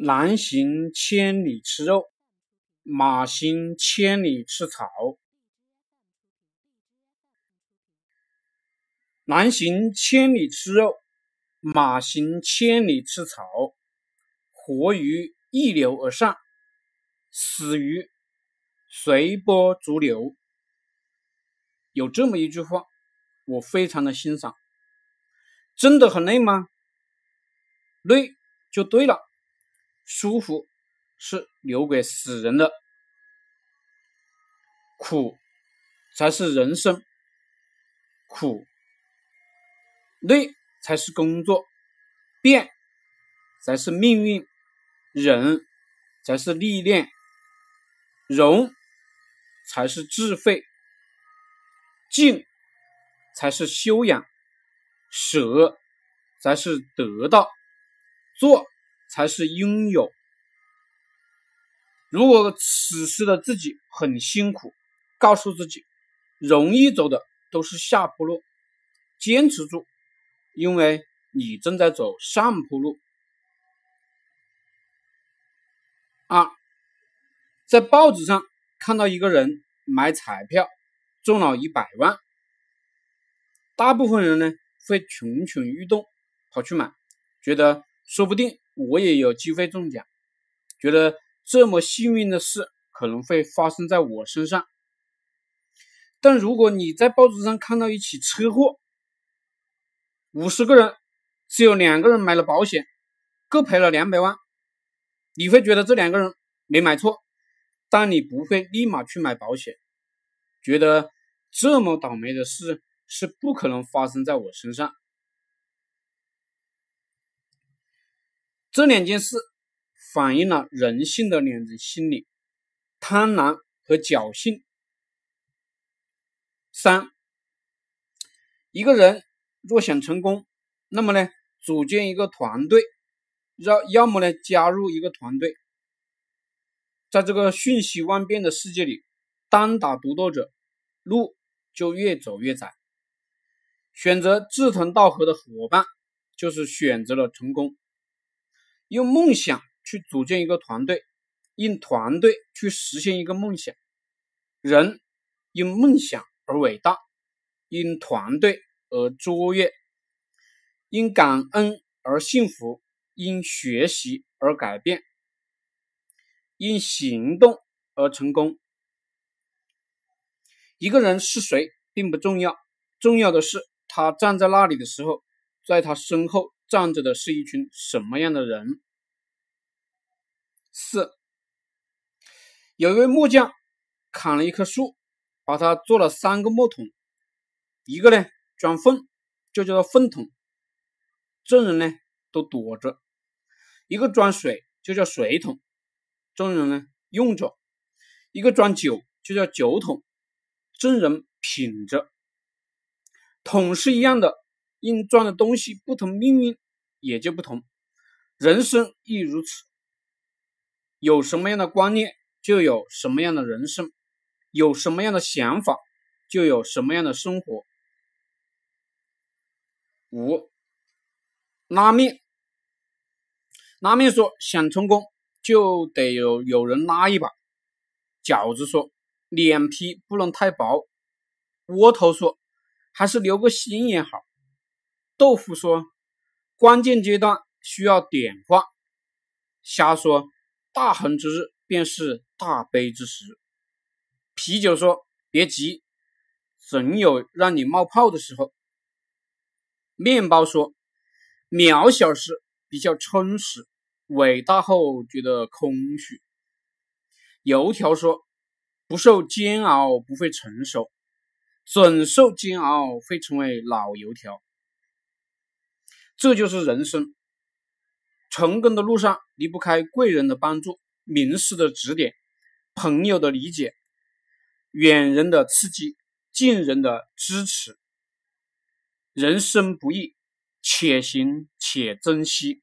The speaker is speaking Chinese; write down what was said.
狼行千里吃肉，马行千里吃草。狼行千里吃肉，马行千里吃草。活鱼逆流而上，死鱼随波逐流。有这么一句话，我非常的欣赏。真的很累吗？累就对了。舒服是留给死人的，苦才是人生，苦累才是工作，变才是命运，忍才是历练，容才是智慧，静才是修养，舍才是得到，做。才是拥有。如果此时的自己很辛苦，告诉自己，容易走的都是下坡路，坚持住，因为你正在走上坡路。二，在报纸上看到一个人买彩票中了一百万，大部分人呢会蠢蠢欲动跑去买，觉得说不定。我也有机会中奖，觉得这么幸运的事可能会发生在我身上。但如果你在报纸上看到一起车祸，五十个人只有两个人买了保险，各赔了两百万，你会觉得这两个人没买错，但你不会立马去买保险，觉得这么倒霉的事是不可能发生在我身上。这两件事反映了人性的两种心理：贪婪和侥幸。三，一个人若想成功，那么呢，组建一个团队，要要么呢，加入一个团队。在这个瞬息万变的世界里，单打独斗者，路就越走越窄。选择志同道合的伙伴，就是选择了成功。用梦想去组建一个团队，用团队去实现一个梦想。人因梦想而伟大，因团队而卓越，因感恩而幸福，因学习而改变，因行动而成功。一个人是谁并不重要，重要的是他站在那里的时候，在他身后。站着的是一群什么样的人？四，有一位木匠砍了一棵树，把它做了三个木桶，一个呢装粪，就叫做粪桶，众人呢都躲着；一个装水，就叫水桶，众人呢用着；一个装酒，就叫酒桶，众人品着。桶是一样的。因装的东西不同，命运也就不同。人生亦如此，有什么样的观念，就有什么样的人生；有什么样的想法，就有什么样的生活。五，拉面，拉面说想成功，就得有有人拉一把。饺子说脸皮不能太薄。窝头说还是留个心眼好。豆腐说：“关键阶段需要点化。”瞎说：“大恒之日便是大悲之时。”啤酒说：“别急，总有让你冒泡的时候。”面包说：“渺小时比较充实，伟大后觉得空虚。”油条说：“不受煎熬不会成熟，总受煎熬会成为老油条。”这就是人生，成功的路上离不开贵人的帮助、名师的指点、朋友的理解、远人的刺激、近人的支持。人生不易，且行且珍惜。